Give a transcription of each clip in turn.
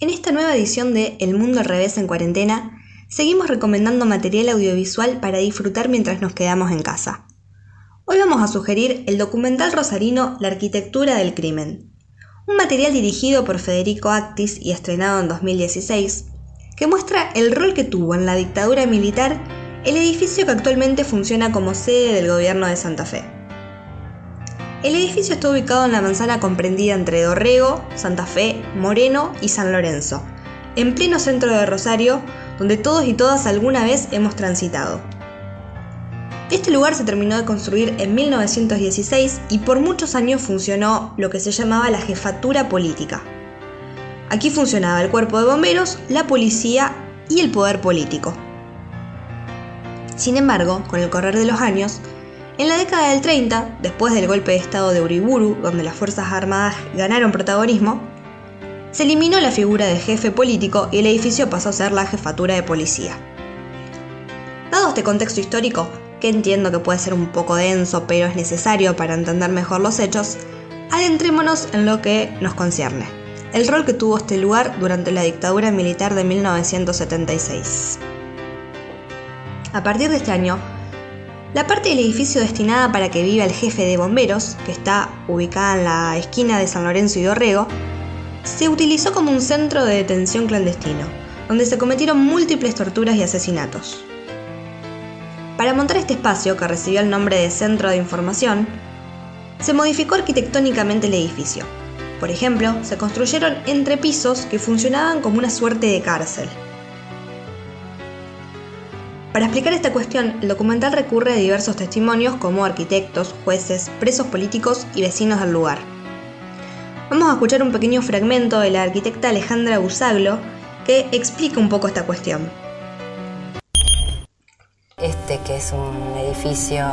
En esta nueva edición de El Mundo al Revés en Cuarentena, seguimos recomendando material audiovisual para disfrutar mientras nos quedamos en casa. Hoy vamos a sugerir el documental rosarino La arquitectura del crimen, un material dirigido por Federico Actis y estrenado en 2016, que muestra el rol que tuvo en la dictadura militar el edificio que actualmente funciona como sede del gobierno de Santa Fe. El edificio está ubicado en la manzana comprendida entre Dorrego, Santa Fe, Moreno y San Lorenzo, en pleno centro de Rosario, donde todos y todas alguna vez hemos transitado. Este lugar se terminó de construir en 1916 y por muchos años funcionó lo que se llamaba la jefatura política. Aquí funcionaba el cuerpo de bomberos, la policía y el poder político. Sin embargo, con el correr de los años, en la década del 30, después del golpe de Estado de Uriburu, donde las Fuerzas Armadas ganaron protagonismo, se eliminó la figura de jefe político y el edificio pasó a ser la jefatura de policía. Dado este contexto histórico, que entiendo que puede ser un poco denso, pero es necesario para entender mejor los hechos, adentrémonos en lo que nos concierne, el rol que tuvo este lugar durante la dictadura militar de 1976. A partir de este año, la parte del edificio destinada para que viva el jefe de bomberos, que está ubicada en la esquina de San Lorenzo y Dorrego, se utilizó como un centro de detención clandestino, donde se cometieron múltiples torturas y asesinatos. Para montar este espacio, que recibió el nombre de Centro de Información, se modificó arquitectónicamente el edificio. Por ejemplo, se construyeron entrepisos que funcionaban como una suerte de cárcel. Para explicar esta cuestión, el documental recurre a diversos testimonios como arquitectos, jueces, presos políticos y vecinos del lugar. Vamos a escuchar un pequeño fragmento de la arquitecta Alejandra Busaglo que explica un poco esta cuestión. Este que es un edificio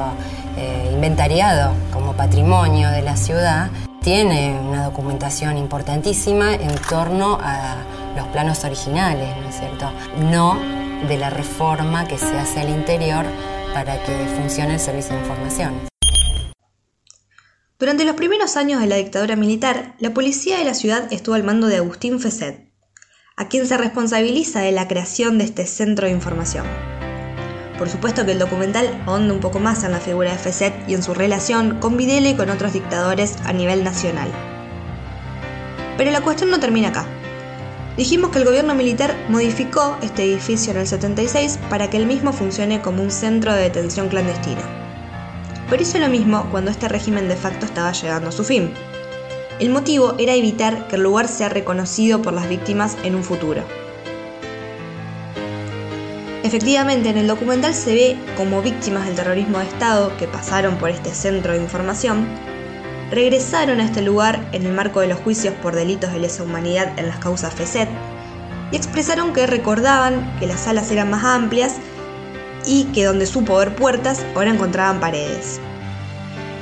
eh, inventariado como patrimonio de la ciudad, tiene una documentación importantísima en torno a los planos originales, ¿no es cierto? No de la reforma que se hace al interior para que funcione el servicio de información. Durante los primeros años de la dictadura militar, la policía de la ciudad estuvo al mando de Agustín Feset, a quien se responsabiliza de la creación de este centro de información. Por supuesto que el documental ahonda un poco más en la figura de Feset y en su relación con Videla y con otros dictadores a nivel nacional. Pero la cuestión no termina acá. Dijimos que el gobierno militar modificó este edificio en el 76 para que el mismo funcione como un centro de detención clandestina. Pero hizo lo mismo cuando este régimen de facto estaba llegando a su fin. El motivo era evitar que el lugar sea reconocido por las víctimas en un futuro. Efectivamente, en el documental se ve como víctimas del terrorismo de Estado que pasaron por este centro de información regresaron a este lugar en el marco de los juicios por delitos de lesa humanidad en las causas FESET y expresaron que recordaban que las salas eran más amplias y que donde supo ver puertas ahora encontraban paredes.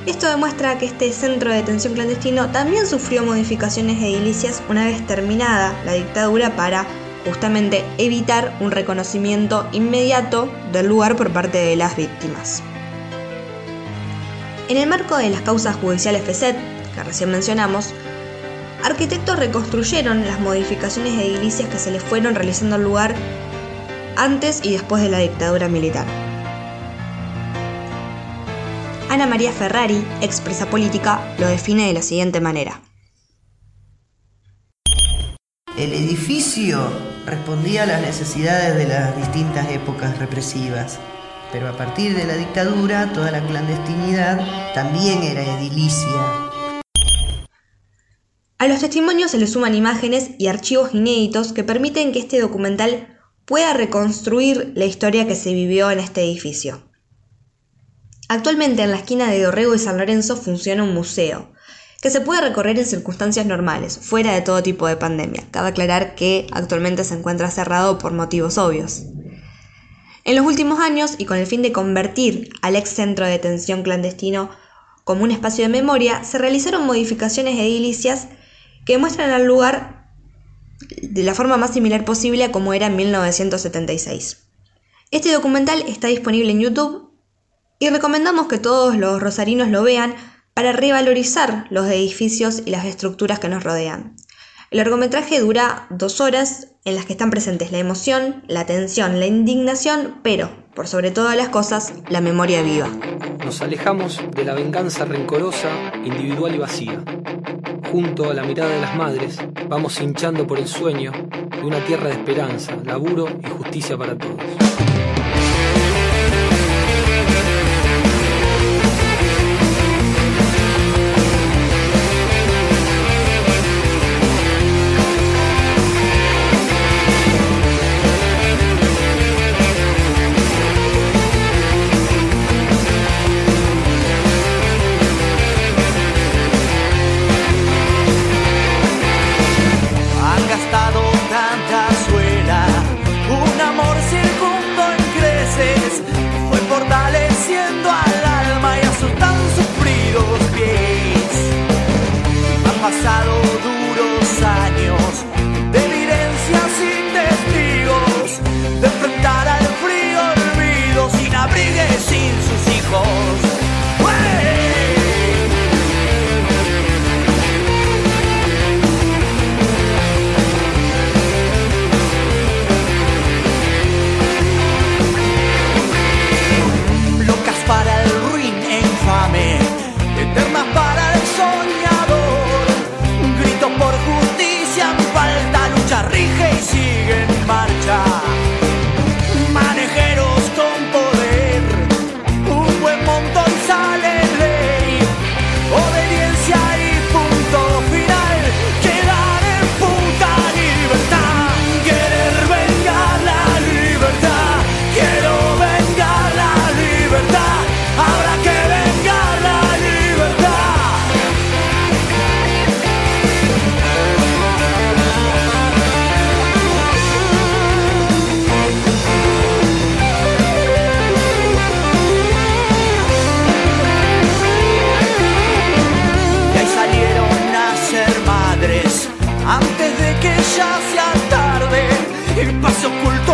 Esto demuestra que este centro de detención clandestino también sufrió modificaciones edilicias una vez terminada la dictadura para justamente evitar un reconocimiento inmediato del lugar por parte de las víctimas. En el marco de las causas judiciales FESET, que recién mencionamos, arquitectos reconstruyeron las modificaciones edilicias que se les fueron realizando al lugar antes y después de la dictadura militar. Ana María Ferrari, expresa política, lo define de la siguiente manera. El edificio respondía a las necesidades de las distintas épocas represivas pero a partir de la dictadura toda la clandestinidad también era edilicia. A los testimonios se le suman imágenes y archivos inéditos que permiten que este documental pueda reconstruir la historia que se vivió en este edificio. Actualmente en la esquina de Dorrego y San Lorenzo funciona un museo, que se puede recorrer en circunstancias normales, fuera de todo tipo de pandemia. Cabe aclarar que actualmente se encuentra cerrado por motivos obvios. En los últimos años, y con el fin de convertir al ex centro de detención clandestino como un espacio de memoria, se realizaron modificaciones edilicias que muestran al lugar de la forma más similar posible a como era en 1976. Este documental está disponible en YouTube y recomendamos que todos los rosarinos lo vean para revalorizar los edificios y las estructuras que nos rodean. El largometraje dura dos horas en las que están presentes la emoción, la tensión, la indignación, pero, por sobre todas las cosas, la memoria viva. Nos alejamos de la venganza rencorosa, individual y vacía. Junto a la mirada de las madres, vamos hinchando por el sueño de una tierra de esperanza, laburo y justicia para todos. espacio oculto